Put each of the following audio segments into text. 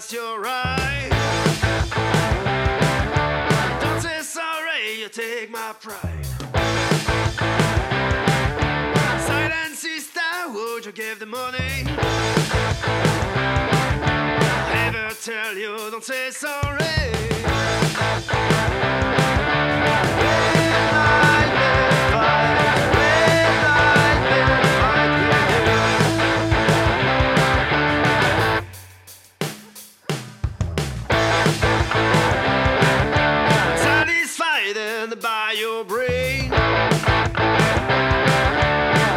pass your right. Don't say sorry, you take my pride. Silent sister, would you give the money? Ever tell you, don't say sorry. Your brain.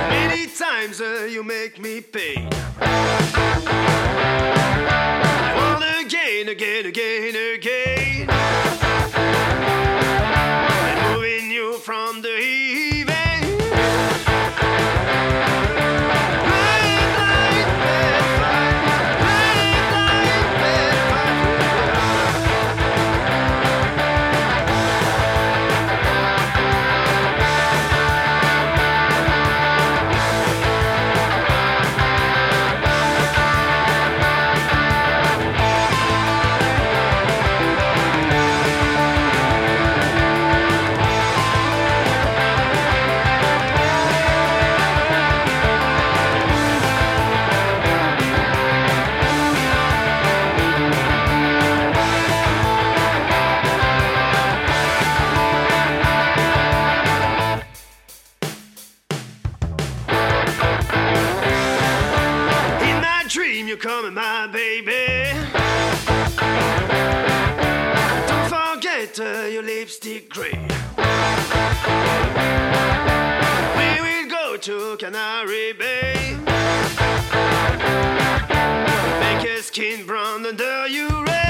Many times uh, you make me pay. I again, again, again, again. You're coming, my baby. Don't forget uh, your lipstick gray. We will go to Canary Bay. Make your skin brown under you.